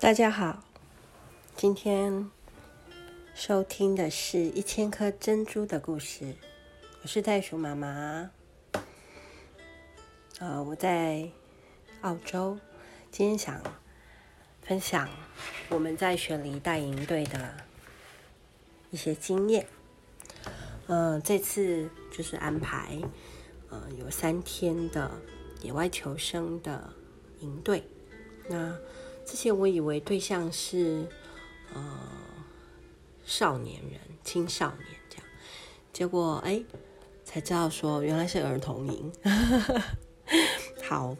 大家好，今天收听的是一千颗珍珠的故事。我是袋鼠妈妈，呃，我在澳洲。今天想分享我们在雪梨带营队的一些经验。呃，这次就是安排呃有三天的野外求生的营队。那之前我以为对象是呃少年人、青少年这样，结果哎才知道说原来是儿童营。好，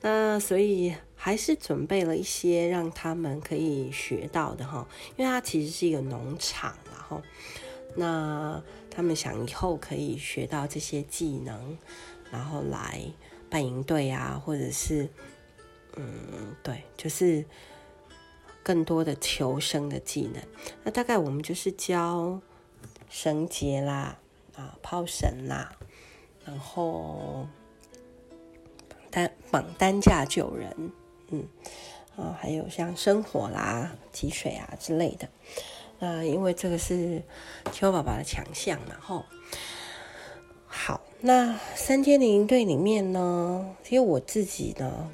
那所以还是准备了一些让他们可以学到的哈，因为它其实是一个农场，然后那他们想以后可以学到这些技能，然后来办营队啊，或者是。嗯，对，就是更多的求生的技能。那大概我们就是教绳结啦，啊，抛绳啦，然后绑担绑担架救人，嗯，啊，还有像生火啦、汲水啊之类的。那因为这个是青蛙爸爸的强项嘛，吼。好，那三天的营队里面呢，其实我自己呢。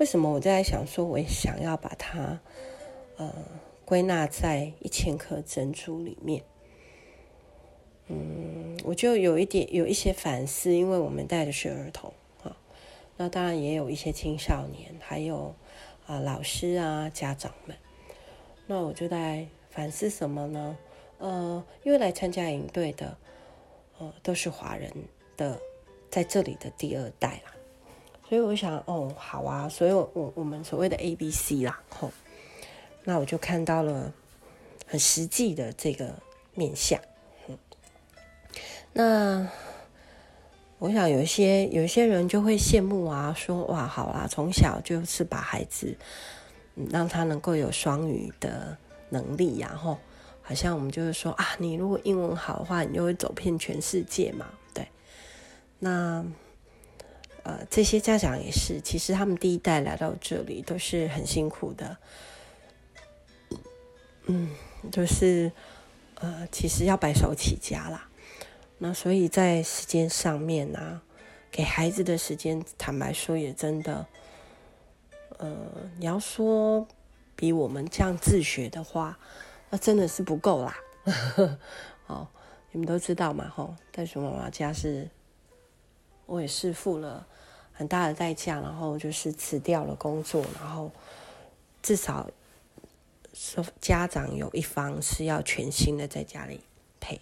为什么我在想说，我也想要把它，呃，归纳在一千颗珍珠里面？嗯，我就有一点有一些反思，因为我们带的是儿童啊，那当然也有一些青少年，还有啊老师啊家长们。那我就在反思什么呢？呃，因为来参加营队的，呃，都是华人的，在这里的第二代啦。所以我想，哦，好啊，所以我我们所谓的 A B C 啦，吼，那我就看到了很实际的这个面相。嗯，那我想有一些有一些人就会羡慕啊，说哇，好啦，从小就是把孩子，嗯，让他能够有双语的能力，然后好像我们就是说啊，你如果英文好的话，你就会走遍全世界嘛，对，那。呃，这些家长也是，其实他们第一代来到这里都是很辛苦的，嗯，就是呃，其实要白手起家啦。那所以在时间上面呢、啊，给孩子的时间，坦白说也真的，呃，你要说比我们这样自学的话，那真的是不够啦。哦，你们都知道嘛，吼，袋鼠妈妈家是。我也是付了很大的代价，然后就是辞掉了工作，然后至少说家长有一方是要全心的在家里陪，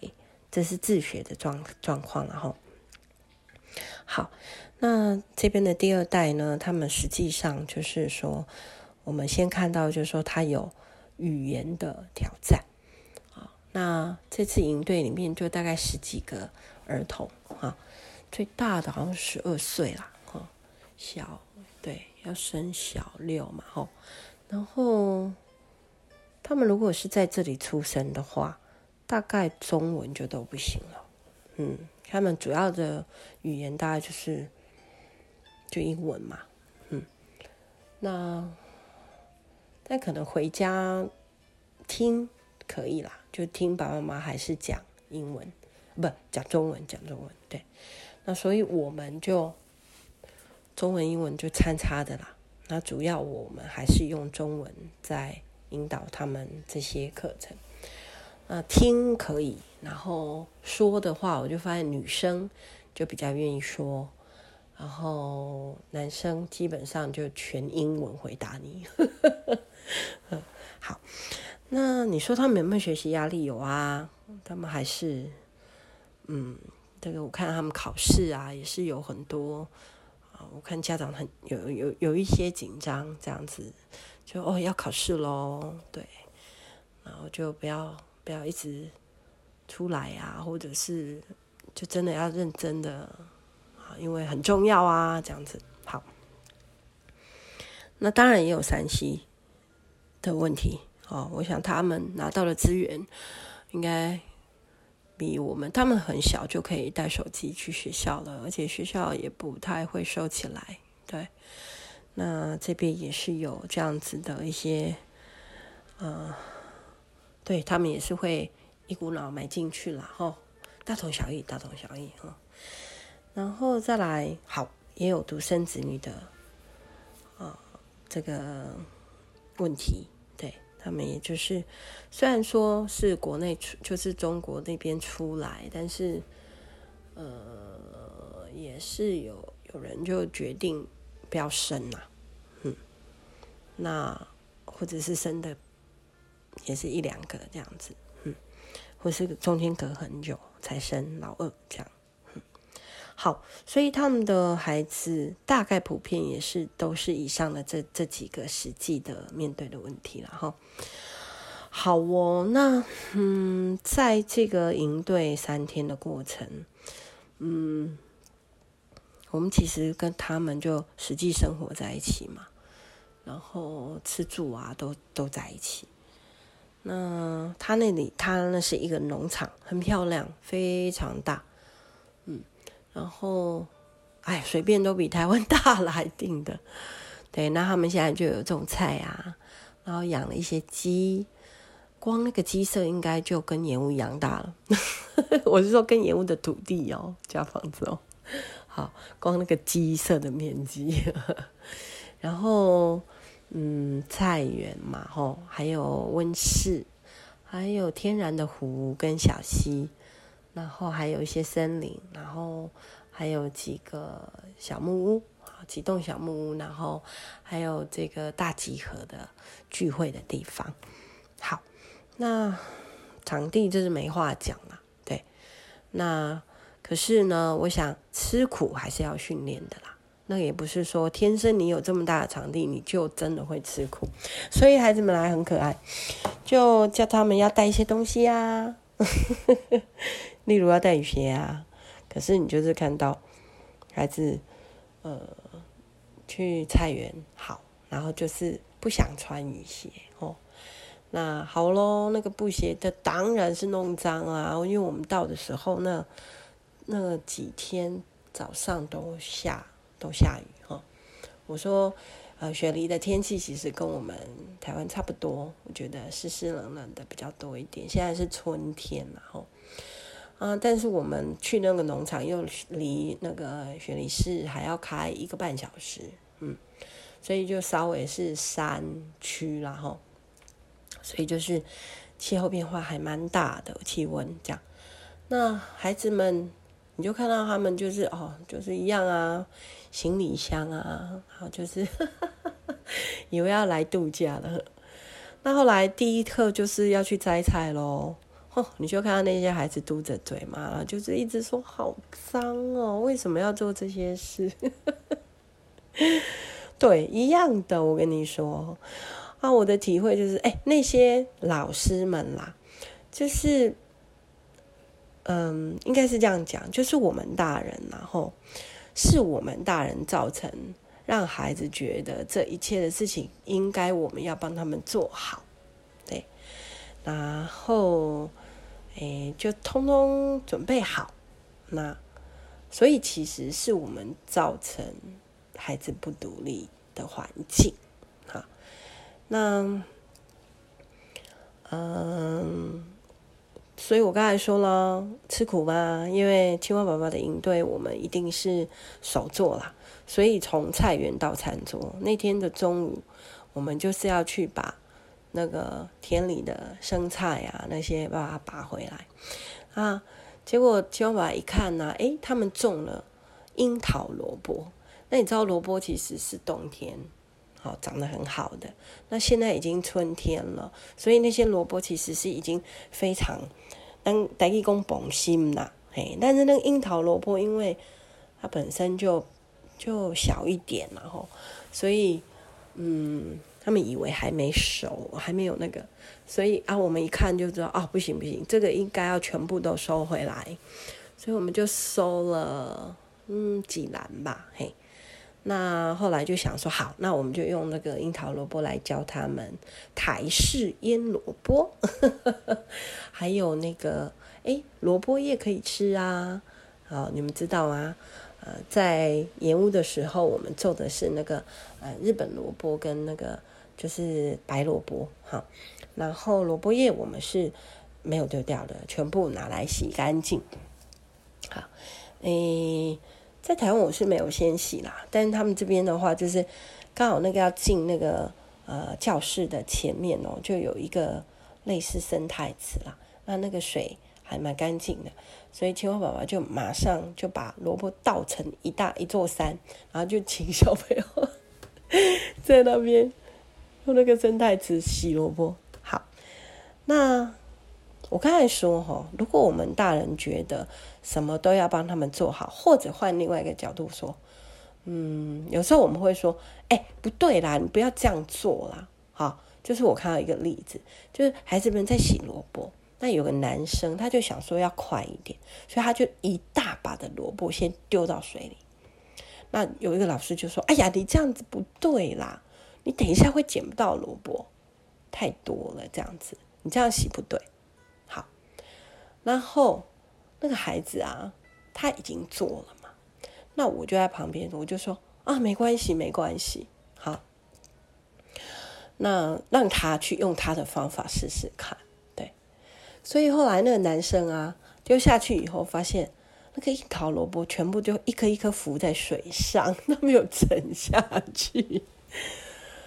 这是自学的状状况。然后好，那这边的第二代呢，他们实际上就是说，我们先看到就是说他有语言的挑战啊。那这次营队里面就大概十几个儿童啊。最大的好像十二岁啦，小对要生小六嘛，吼，然后他们如果是在这里出生的话，大概中文就都不行了，嗯，他们主要的语言大概就是就英文嘛，嗯，那但可能回家听可以啦，就听爸爸妈妈还是讲英文，不讲中文，讲中文，对。那所以我们就中文、英文就参差的啦。那主要我们还是用中文在引导他们这些课程。那听可以，然后说的话，我就发现女生就比较愿意说，然后男生基本上就全英文回答你。好，那你说他们有没有学习压力？有啊，他们还是嗯。这个我看他们考试啊，也是有很多啊。我看家长很有有有一些紧张，这样子就哦要考试喽，对，然后就不要不要一直出来啊，或者是就真的要认真的啊，因为很重要啊，这样子好。那当然也有山西的问题哦，我想他们拿到了资源应该。比我们，他们很小就可以带手机去学校了，而且学校也不太会收起来。对，那这边也是有这样子的一些呃，对他们也是会一股脑买进去了哈，大同小异，大同小异哈。然后再来，好，也有独生子女的啊、这个问题，对他们也就是，虽然说是国内出，就是中国那边出来，但是呃，也是有有人就决定不要生呐、嗯，那或者是生的。也是一两个这样子，嗯，或是中间隔很久才生老二这样，好，所以他们的孩子大概普遍也是都是以上的这这几个实际的面对的问题了哈。好哦，那嗯，在这个营队三天的过程，嗯，我们其实跟他们就实际生活在一起嘛，然后吃住啊都都在一起。那他那里，他那是一个农场，很漂亮，非常大，然后，哎，随便都比台湾 大了还定的，对，那他们现在就有种菜啊，然后养了一些鸡，光那个鸡舍应该就跟盐屋一样大了，我是说跟盐屋的土地哦，加房子哦，好，光那个鸡舍的面积，然后。嗯，菜园嘛，吼，还有温室，还有天然的湖跟小溪，然后还有一些森林，然后还有几个小木屋啊，几栋小木屋，然后还有这个大集合的聚会的地方。好，那场地就是没话讲了，对。那可是呢，我想吃苦还是要训练的啦。那也不是说天生你有这么大的场地，你就真的会吃苦。所以孩子们来很可爱，就叫他们要带一些东西啊，例如要带雨鞋啊。可是你就是看到孩子呃去菜园好，然后就是不想穿雨鞋哦。那好喽，那个布鞋的当然是弄脏啊，因为我们到的时候那那几天早上都下。都下雨哈，我说，呃，雪梨的天气其实跟我们台湾差不多，我觉得湿湿冷冷的比较多一点。现在是春天然后，啊，但是我们去那个农场又离那个雪梨市还要开一个半小时，嗯，所以就稍微是山区然后，所以就是气候变化还蛮大的，气温这样。那孩子们，你就看到他们就是哦，就是一样啊。行李箱啊，然后就是 以为要来度假了。那后来第一课就是要去摘菜喽。哦，你就看到那些孩子嘟着嘴嘛，就是一直说好脏哦，为什么要做这些事？对，一样的。我跟你说啊，我的体会就是，哎，那些老师们啦，就是，嗯，应该是这样讲，就是我们大人然后。是我们大人造成，让孩子觉得这一切的事情应该我们要帮他们做好，对，然后，诶，就通通准备好，那，所以其实是我们造成孩子不独立的环境，好，那，嗯。所以我刚才说了，吃苦嘛，因为青蛙爸爸的营队，我们一定是手做啦。所以从菜园到餐桌，那天的中午，我们就是要去把那个田里的生菜啊那些把它拔回来啊。结果青蛙宝宝一看呢、啊，诶，他们种了樱桃萝卜。那你知道萝卜其实是冬天好长得很好的，那现在已经春天了，所以那些萝卜其实是已经非常。当台语讲膨心啦，嘿，但是那个樱桃萝卜，因为它本身就就小一点，然后所以嗯，他们以为还没熟，还没有那个，所以啊，我们一看就知道，哦，不行不行，这个应该要全部都收回来，所以我们就收了嗯几篮吧，嘿。那后来就想说，好，那我们就用那个樱桃萝卜来教他们台式腌萝卜，还有那个诶，萝卜叶可以吃啊。好，你们知道吗？呃，在盐屋的时候，我们做的是那个呃日本萝卜跟那个就是白萝卜，好，然后萝卜叶我们是没有丢掉的，全部拿来洗干净。好，诶，在台湾我是没有先洗啦，但是他们这边的话，就是刚好那个要进那个呃教室的前面哦，就有一个类似生态池啦，那那个水还蛮干净的，所以青蛙爸爸就马上就把萝卜倒成一大一座山，然后就请小朋友在那边。用那个生态池洗萝卜，好。那我刚才说哈，如果我们大人觉得什么都要帮他们做好，或者换另外一个角度说，嗯，有时候我们会说，哎，不对啦，你不要这样做啦。好，就是我看到一个例子，就是孩子们在洗萝卜，那有个男生他就想说要快一点，所以他就一大把的萝卜先丢到水里。那有一个老师就说，哎呀，你这样子不对啦。你等一下会捡不到萝卜，太多了，这样子，你这样洗不对。然后那个孩子啊，他已经做了嘛，那我就在旁边，我就说啊，没关系，没关系，好，那让他去用他的方法试试看，对。所以后来那个男生啊，丢下去以后，发现那个一桃萝卜全部就一颗一颗浮在水上，都没有沉下去。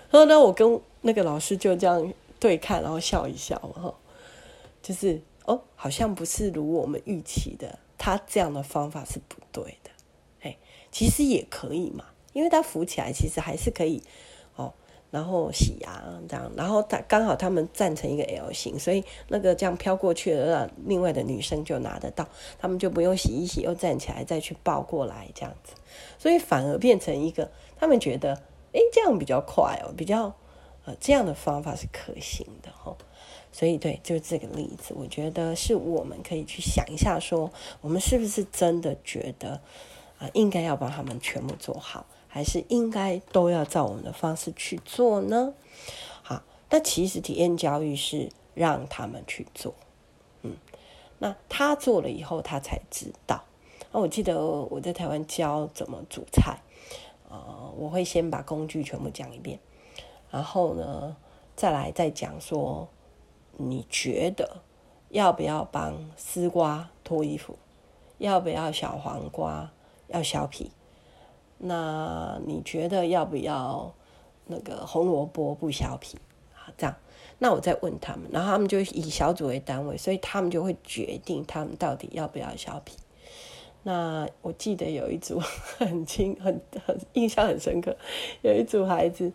然后呢，我跟那个老师就这样对看，然后笑一笑哈，就是哦，好像不是如我们预期的，他这样的方法是不对的，哎，其实也可以嘛，因为他浮起来其实还是可以哦，然后洗啊这样，然后他刚好他们站成一个 L 型，所以那个这样飘过去的，让另外的女生就拿得到，他们就不用洗一洗又站起来再去抱过来这样子，所以反而变成一个他们觉得。诶，这样比较快哦，比较呃，这样的方法是可行的哈、哦。所以对，就是这个例子，我觉得是我们可以去想一下说，我们是不是真的觉得啊、应该要把他们全部做好，还是应该都要照我们的方式去做呢？好，那其实体验教育是让他们去做，嗯，那他做了以后，他才知道。那我记得我在台湾教怎么煮菜。呃，我会先把工具全部讲一遍，然后呢，再来再讲说，你觉得要不要帮丝瓜脱衣服？要不要小黄瓜要削皮？那你觉得要不要那个红萝卜不削皮？好，这样，那我再问他们，然后他们就以小组为单位，所以他们就会决定他们到底要不要削皮。那我记得有一组很清很很印象很深刻，有一组孩子，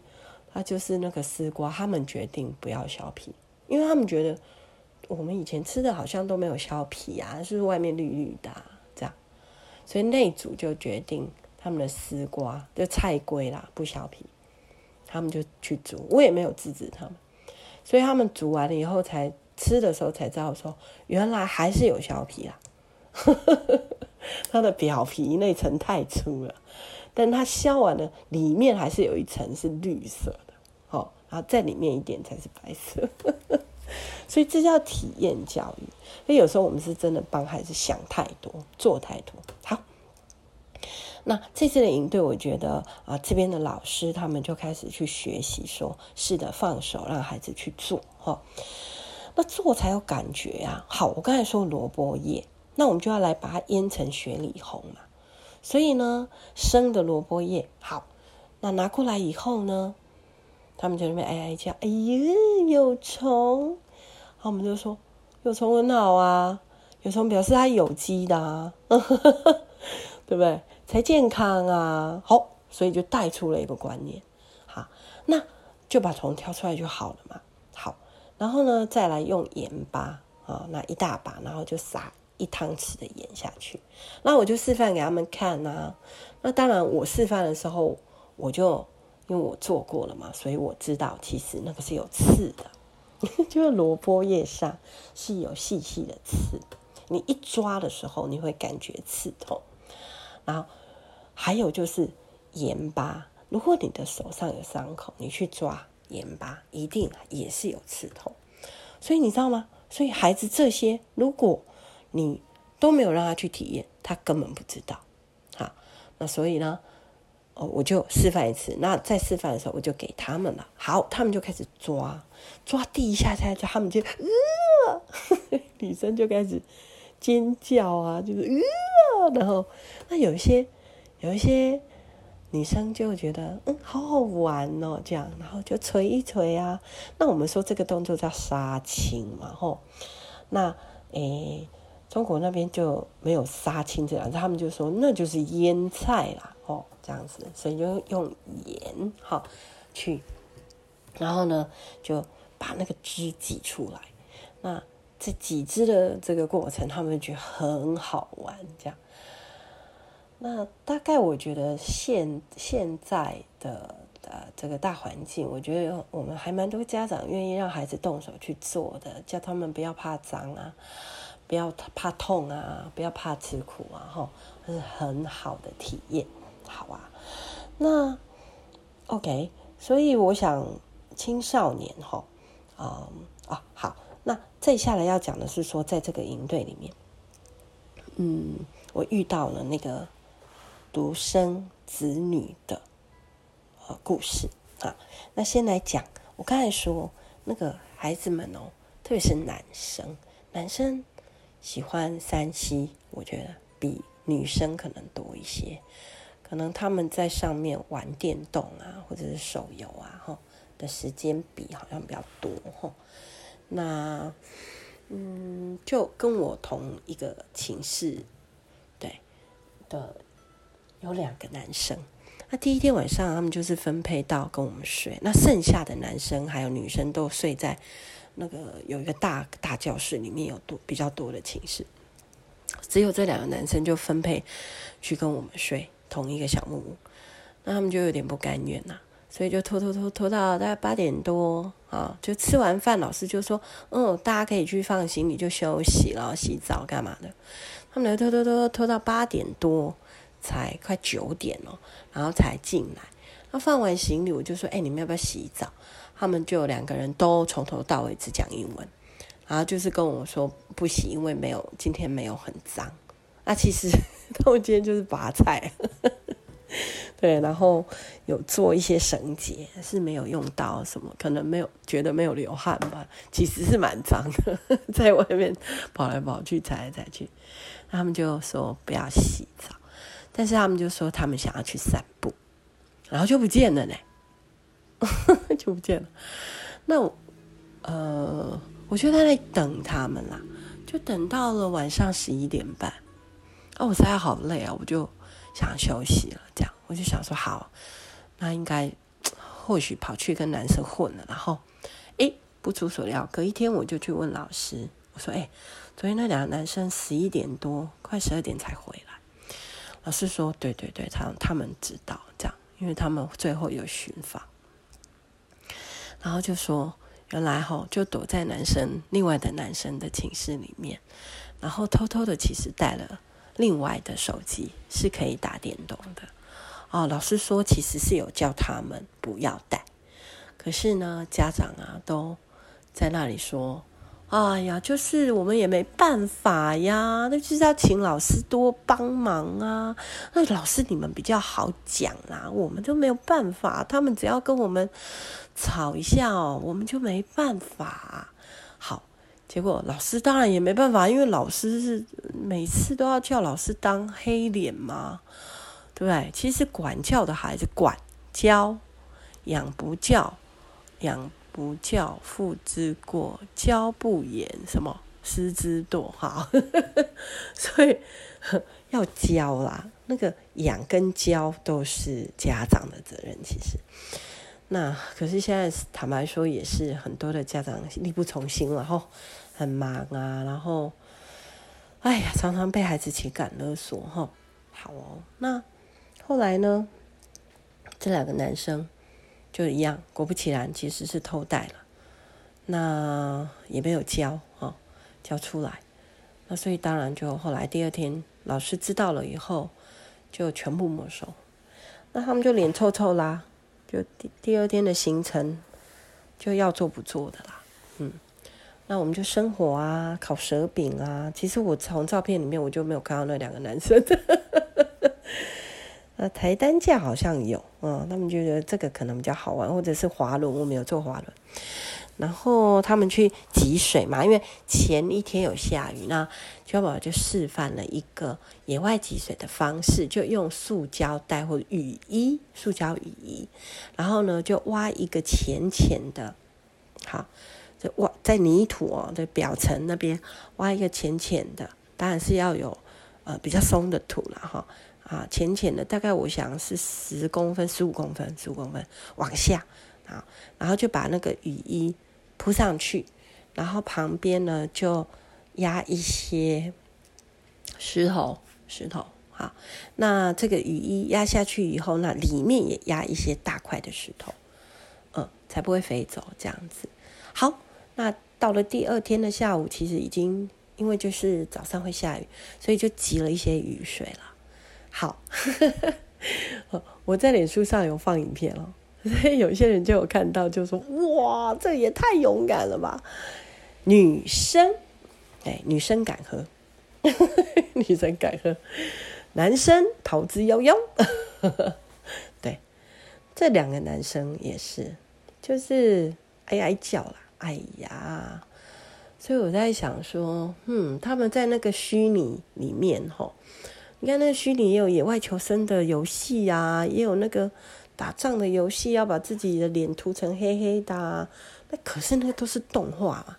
他就是那个丝瓜，他们决定不要削皮，因为他们觉得我们以前吃的好像都没有削皮啊，是不是外面绿绿的，这样，所以那组就决定他们的丝瓜就菜龟啦不削皮，他们就去煮，我也没有制止他们，所以他们煮完了以后才吃的时候才知道说原来还是有削皮啦。它的表皮那层太粗了，但它削完了，里面还是有一层是绿色，然后在里面一点才是白色，所以这叫体验教育。所以有时候我们是真的帮孩子想太多，做太多。好，那这次的营队，我觉得啊，这边的老师他们就开始去学习，说是的，放手让孩子去做，哈，那做才有感觉啊。好，我刚才说萝卜叶。那我们就要来把它腌成雪里红嘛，所以呢，生的萝卜叶好，那拿过来以后呢，他们就那边哀哀叫，哎呀，有虫，然后，我们就说有虫很好啊，有虫表示它有机的啊，对不对？才健康啊，好，所以就带出了一个观念，好，那就把虫挑出来就好了嘛，好，然后呢，再来用盐巴啊，那一大把，然后就撒。一汤匙的盐下去，那我就示范给他们看呐、啊。那当然，我示范的时候，我就因为我做过了嘛，所以我知道其实那个是有刺的，就是萝卜叶上是有细细的刺。你一抓的时候，你会感觉刺痛。然后还有就是盐巴，如果你的手上有伤口，你去抓盐巴，一定也是有刺痛。所以你知道吗？所以孩子这些如果你都没有让他去体验，他根本不知道。好，那所以呢，哦，我就示范一次。那在示范的时候，我就给他们了。好，他们就开始抓，抓第一下下，就他们就呃，女生就开始尖叫啊，就是呃，然后那有一些有一些女生就觉得嗯，好好玩哦，这样，然后就捶一捶啊。那我们说这个动作叫杀青嘛，吼。那诶，中国那边就没有杀青这样子，他们就说那就是腌菜啦。哦，这样子，所以就用盐哈去，然后呢就把那个汁挤出来。那这挤汁的这个过程，他们觉得很好玩。这样，那大概我觉得现现在的呃这个大环境，我觉得我们还蛮多家长愿意让孩子动手去做的，叫他们不要怕脏啊，不要怕痛啊，不要怕吃苦啊，哈，是很好的体验。好啊，那 OK，所以我想青少年哈，啊、嗯、啊好，那接下来要讲的是说，在这个营队里面，嗯，我遇到了那个独生子女的呃故事啊。那先来讲，我刚才说那个孩子们哦，特别是男生，男生喜欢 3C，我觉得比女生可能多一些。可能他们在上面玩电动啊，或者是手游啊，哈的时间比好像比较多，哈。那，嗯，就跟我同一个寝室，对的，有两个男生。那第一天晚上，他们就是分配到跟我们睡。那剩下的男生还有女生都睡在那个有一个大大教室里面，有多比较多的寝室。只有这两个男生就分配去跟我们睡。同一个小木屋，那他们就有点不甘愿呐、所以就拖拖拖拖到大概八点多啊，就吃完饭，老师就说：“嗯，大家可以去放行李就休息了，洗澡干嘛的。”他们就拖拖拖拖到八点多，才快九点了，然后才进来。那放完行李，我就说：“哎，你们要不要洗澡？”他们就两个人都从头到尾只讲英文，然后就是跟我说不洗，因为没有今天没有很脏。那其实。他们今天就是拔菜，对，然后有做一些绳结，是没有用到什么，可能没有觉得没有流汗吧，其实是蛮脏的，在外面跑来跑去，踩来踩去。他们就说不要洗澡，但是他们就说他们想要去散步，然后就不见了呢，就不见了。那我呃，我觉得他在等他们啦，就等到了晚上十一点半。哦，我实在好累啊，我就想休息了。这样，我就想说，好，那应该或许跑去跟男生混了。然后，诶，不出所料，隔一天我就去问老师，我说：“诶，昨天那两个男生十一点多，快十二点才回来。”老师说：“对对对，他他们知道这样，因为他们最后有巡访。”然后就说：“原来哈，就躲在男生另外的男生的寝室里面，然后偷偷的其实带了。”另外的手机是可以打电动的哦。老师说，其实是有叫他们不要带，可是呢，家长啊都在那里说：“哎呀，就是我们也没办法呀，那就是要请老师多帮忙啊。那老师你们比较好讲啦，我们就没有办法。他们只要跟我们吵一下哦，我们就没办法。”好。结果老师当然也没办法，因为老师是每次都要叫老师当黑脸嘛，对不对？其实管教的孩子管教，养不教，养不教，父之过；教不严，什么师之惰。哈，所以要教啦，那个养跟教都是家长的责任。其实，那可是现在坦白说，也是很多的家长力不从心了哈。很忙啊，然后，哎呀，常常被孩子情感勒索哈。好哦，那后来呢？这两个男生就一样，果不其然，其实是偷带了。那也没有交啊，交出来。那所以当然就后来第二天老师知道了以后，就全部没收。那他们就脸臭臭啦，就第第二天的行程就要做不做的啦，嗯。那我们就生火啊，烤蛇饼啊。其实我从照片里面我就没有看到那两个男生。呃，抬担架好像有，嗯，他们就觉得这个可能比较好玩，或者是滑轮，我没有坐滑轮。然后他们去汲水嘛，因为前一天有下雨，那秋宝就示范了一个野外汲水的方式，就用塑胶袋或者雨衣，塑胶雨衣，然后呢就挖一个浅浅的，好，就挖在泥土哦的表层那边挖一个浅浅的，当然是要有呃比较松的土了哈，啊浅浅的，大概我想是十公分、十五公分、十五公分往下啊，然后就把那个雨衣。铺上去，然后旁边呢就压一些石头，石头好。那这个雨衣压下去以后，那里面也压一些大块的石头，嗯，才不会飞走。这样子好。那到了第二天的下午，其实已经因为就是早上会下雨，所以就积了一些雨水了。好，我在脸书上有放影片哦。所以有些人就有看到，就说：“哇，这也太勇敢了吧！”女生，哎，女生敢喝，女生敢喝，男生逃之夭夭。对，这两个男生也是，就是哀哀叫了，哎呀！所以我在想说，嗯，他们在那个虚拟里面，吼，你看那个虚拟也有野外求生的游戏啊，也有那个。打仗的游戏要把自己的脸涂成黑黑的，啊，那可是那个都是动画嘛，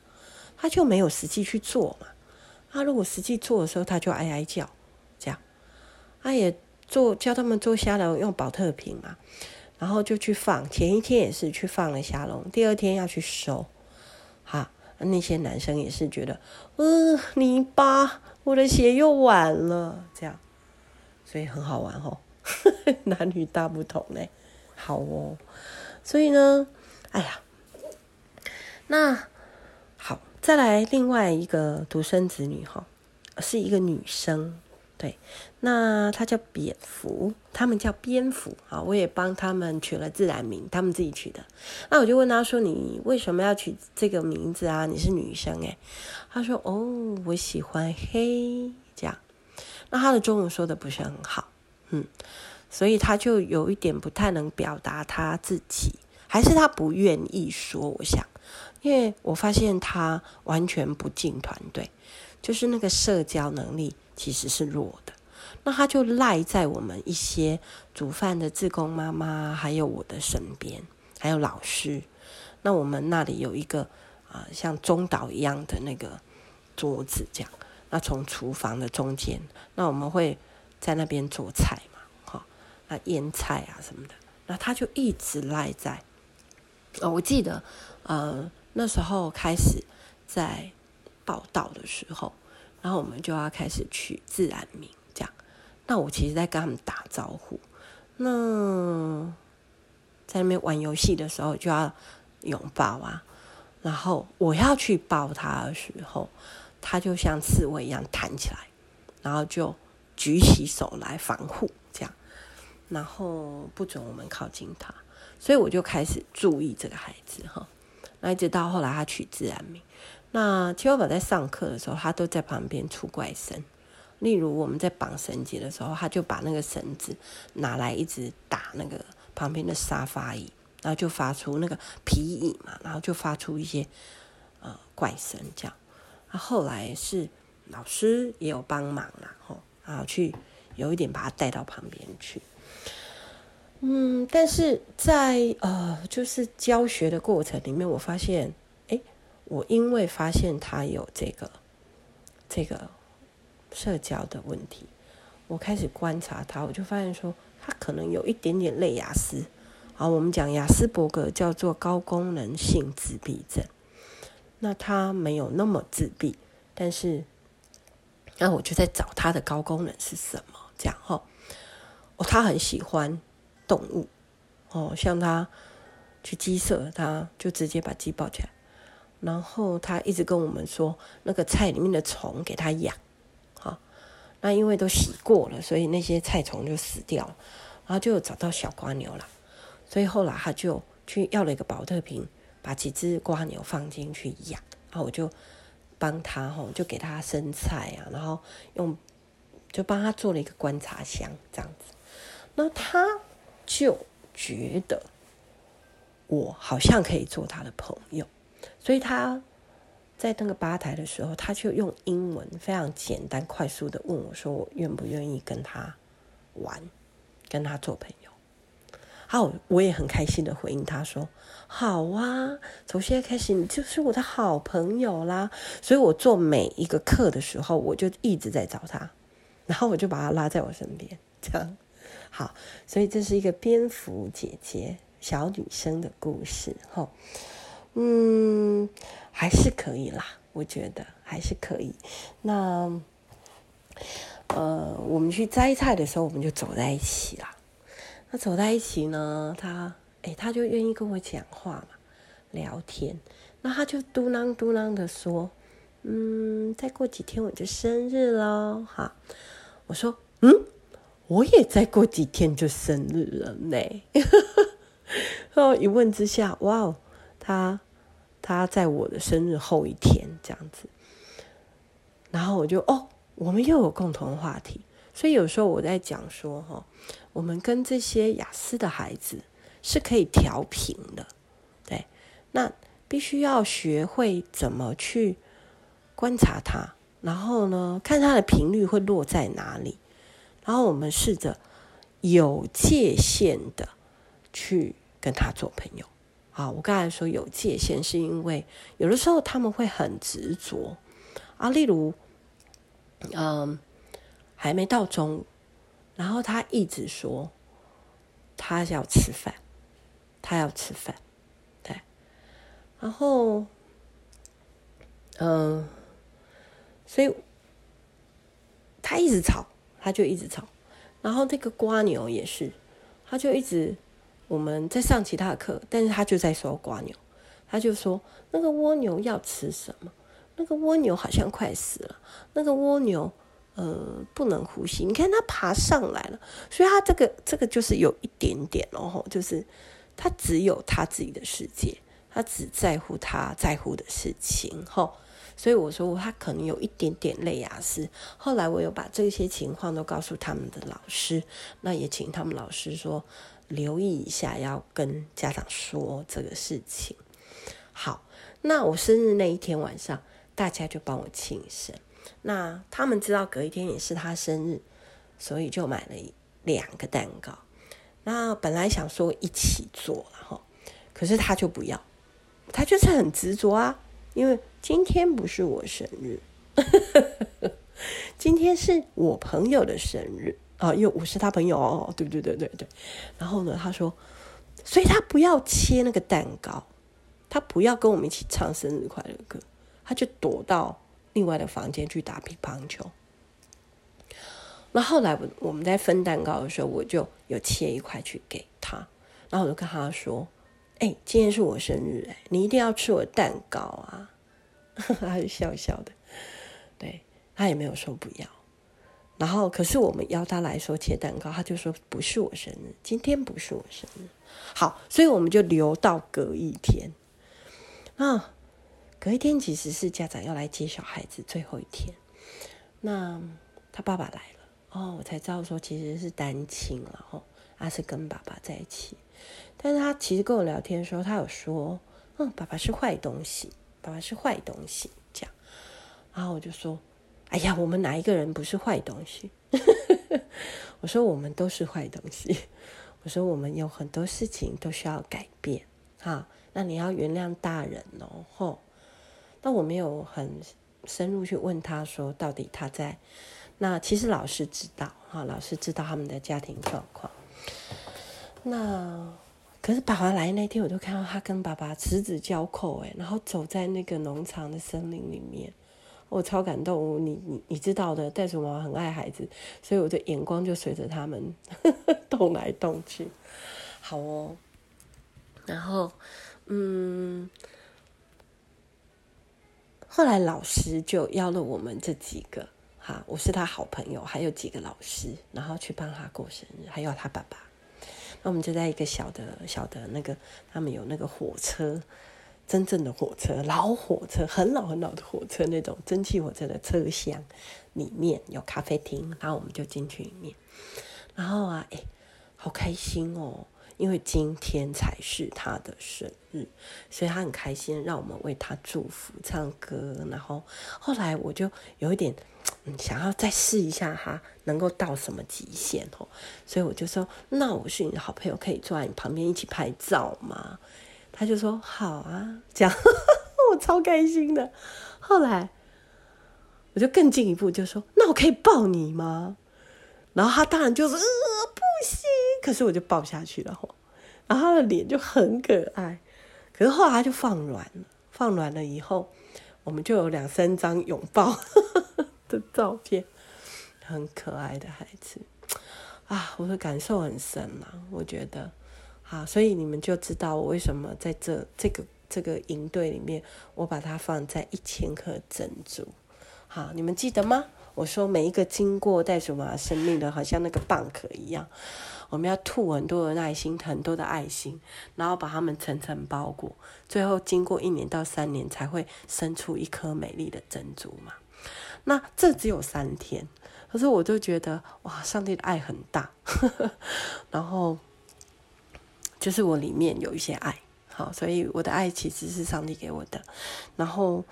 他就没有实际去做嘛。他如果实际做的时候，他就哀哀叫，这样。他也做教他们做虾龙用宝特瓶嘛，然后就去放。前一天也是去放了虾龙，第二天要去收。哈，那些男生也是觉得，呃，泥巴，我的鞋又晚了，这样，所以很好玩哦，男女大不同呢。好哦，所以呢，哎呀，那好，再来另外一个独生子女哈，是一个女生，对，那她叫蝙蝠，他们叫蝙蝠啊，我也帮他们取了自然名，他们自己取的。那我就问他说：“你为什么要取这个名字啊？你是女生诶。”他说：“哦，我喜欢黑。”这样，那他的中文说的不是很好，嗯。所以他就有一点不太能表达他自己，还是他不愿意说。我想，因为我发现他完全不进团队，就是那个社交能力其实是弱的。那他就赖在我们一些煮饭的志工妈妈，还有我的身边，还有老师。那我们那里有一个啊、像中岛一样的那个桌子，这样。那从厨房的中间，那我们会在那边做菜嘛。哈，那，腌菜啊什么的，那他就一直赖在。哦，我记得，呃，那时候开始在报道的时候，然后我们就要开始取自然名，这样。那我其实在跟他们打招呼，那在那边玩游戏的时候就要拥抱啊，然后我要去抱他的时候，他就像刺猬一样弹起来，然后就举起手来防护，这样。然后不准我们靠近他，所以我就开始注意这个孩子哈。那一直到后来他取自然名，那七宝宝在上课的时候，他都在旁边出怪声。例如我们在绑绳结的时候，他就把那个绳子拿来一直打那个旁边的沙发椅，然后就发出那个皮椅嘛，然后就发出一些呃怪声这样。那后来是老师也有帮忙啦，吼，然后去有一点把他带到旁边去。嗯，但是在呃，就是教学的过程里面，我发现，哎，我因为发现他有这个这个社交的问题，我开始观察他，我就发现说，他可能有一点点类雅斯，啊，我们讲雅斯伯格叫做高功能性自闭症，那他没有那么自闭，但是，那我就在找他的高功能是什么，这样哈，哦，他很喜欢。动物，哦，像他去鸡舍，他就直接把鸡抱起来，然后他一直跟我们说，那个菜里面的虫给他养，好、哦，那因为都洗过了，所以那些菜虫就死掉，然后就找到小蜗牛了，所以后来他就去要了一个保特瓶，把几只蜗牛放进去养，然后我就帮他吼，就给他生菜啊，然后用就帮他做了一个观察箱这样子。那他就觉得我好像可以做他的朋友，所以他在那个吧台的时候，他就用英文非常简单快速的问我说：“我愿不愿意跟他玩，跟他做朋友？”好，我也很开心的回应他说：“好啊，从现在开始你就是我的好朋友啦。”所以，我做每一个课的时候，我就一直在找他，然后我就把他拉在我身边，这样。好，所以这是一个蝙蝠姐姐小女生的故事，哈，嗯，还是可以啦，我觉得还是可以。那，呃，我们去摘菜的时候，我们就走在一起啦。那走在一起呢，他，哎，他就愿意跟我讲话嘛，聊天。那他就嘟囔嘟囔的说，嗯，再过几天我就生日喽，哈。我说，嗯。我也再过几天就生日了呢，然后一问之下，哇哦，他他在我的生日后一天这样子，然后我就哦，我们又有共同话题，所以有时候我在讲说哈，我们跟这些雅思的孩子是可以调频的，对，那必须要学会怎么去观察他，然后呢，看他的频率会落在哪里。然后我们试着有界限的去跟他做朋友。啊，我刚才说有界限，是因为有的时候他们会很执着啊，例如，嗯，还没到中，然后他一直说他要吃饭，他要吃饭，对，然后，嗯，所以他一直吵。他就一直吵，然后那个瓜牛也是，他就一直我们在上其他的课，但是他就在说瓜牛，他就说那个蜗牛要吃什么？那个蜗牛好像快死了，那个蜗牛呃不能呼吸，你看它爬上来了，所以他这个这个就是有一点点哦，就是他只有他自己的世界，他只在乎他在乎的事情，吼。所以我说他可能有一点点类亚斯。后来我有把这些情况都告诉他们的老师，那也请他们老师说留意一下，要跟家长说这个事情。好，那我生日那一天晚上，大家就帮我庆生。那他们知道隔一天也是他生日，所以就买了两个蛋糕。那本来想说一起做，然后可是他就不要，他就是很执着啊。因为今天不是我生日，今天是我朋友的生日啊，因为我是他朋友哦，对对对对对。然后呢，他说，所以他不要切那个蛋糕，他不要跟我们一起唱生日快乐歌，他就躲到另外的房间去打乒乓球。那后来我我们在分蛋糕的时候，我就有切一块去给他，然后我就跟他说。哎，今天是我生日，哎，你一定要吃我蛋糕啊！他就笑笑的，对，他也没有说不要。然后，可是我们邀他来说切蛋糕，他就说不是我生日，今天不是我生日。好，所以我们就留到隔一天。啊，隔一天其实是家长要来接小孩子最后一天。那他爸爸来了，哦，我才知道说其实是单亲，然后他是跟爸爸在一起。但是他其实跟我聊天的时候，他有说：“嗯，爸爸是坏东西，爸爸是坏东西。”这样，然后我就说：“哎呀，我们哪一个人不是坏东西？” 我说：“我们都是坏东西。”我说：“我们有很多事情都需要改变哈，那你要原谅大人哦。”吼，那我没有很深入去问他说，到底他在那？其实老师知道哈，老师知道他们的家庭状况。那。可是爸爸来那天，我就看到他跟爸爸十指交扣，哎，然后走在那个农场的森林里面，我超感动。你你你知道的，袋鼠妈妈很爱孩子，所以我的眼光就随着他们呵 呵动来动去。好哦，然后嗯，后来老师就邀了我们这几个，哈，我是他好朋友，还有几个老师，然后去帮他过生日，还有他爸爸。那我们就在一个小的、小的那个，他们有那个火车，真正的火车，老火车，很老很老的火车，那种蒸汽火车的车厢里面有咖啡厅，然后我们就进去里面。然后啊，哎，好开心哦，因为今天才是他的生日，所以他很开心，让我们为他祝福、唱歌。然后后来我就有一点。嗯，想要再试一下哈，能够到什么极限哦？所以我就说，那我是你的好朋友，可以坐在你旁边一起拍照吗？他就说好啊，这样 我超开心的。后来我就更进一步，就说那我可以抱你吗？然后他当然就是呃行，可是我就抱下去了，然后他的脸就很可爱。可是后来他就放软了，放软了以后，我们就有两三张拥抱。的照片，很可爱的孩子啊，我的感受很深嘛，我觉得，好，所以你们就知道我为什么在这这个这个营队里面，我把它放在一千颗珍珠，好，你们记得吗？我说每一个经过袋鼠妈妈生命的，好像那个蚌壳一样，我们要吐很多的耐心，很多的爱心，然后把它们层层包裹，最后经过一年到三年才会生出一颗美丽的珍珠嘛。那这只有三天，可是我就觉得哇，上帝的爱很大，然后就是我里面有一些爱，好，所以我的爱其实是上帝给我的，然后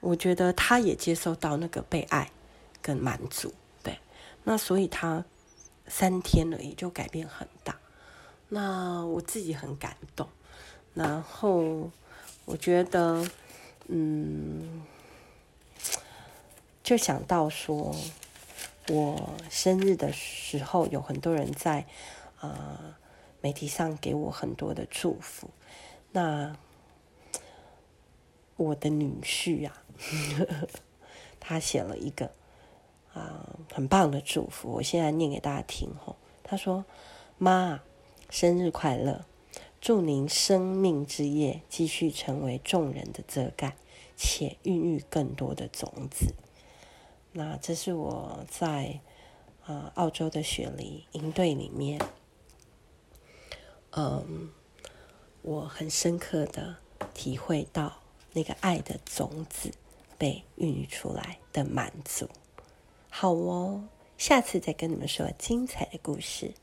我觉得他也接受到那个被爱跟满足，对，那所以他三天而已就改变很大，那我自己很感动，然后我觉得，嗯。就想到说，我生日的时候有很多人在呃媒体上给我很多的祝福。那我的女婿啊，呵 呵他写了一个啊、很棒的祝福，我现在念给大家听吼。他说：“妈，生日快乐！祝您生命之夜继续成为众人的遮盖，且孕育更多的种子。”那这是我在呃澳洲的雪梨营队里面，嗯，我很深刻的体会到那个爱的种子被孕育出来的满足。好哦，下次再跟你们说精彩的故事。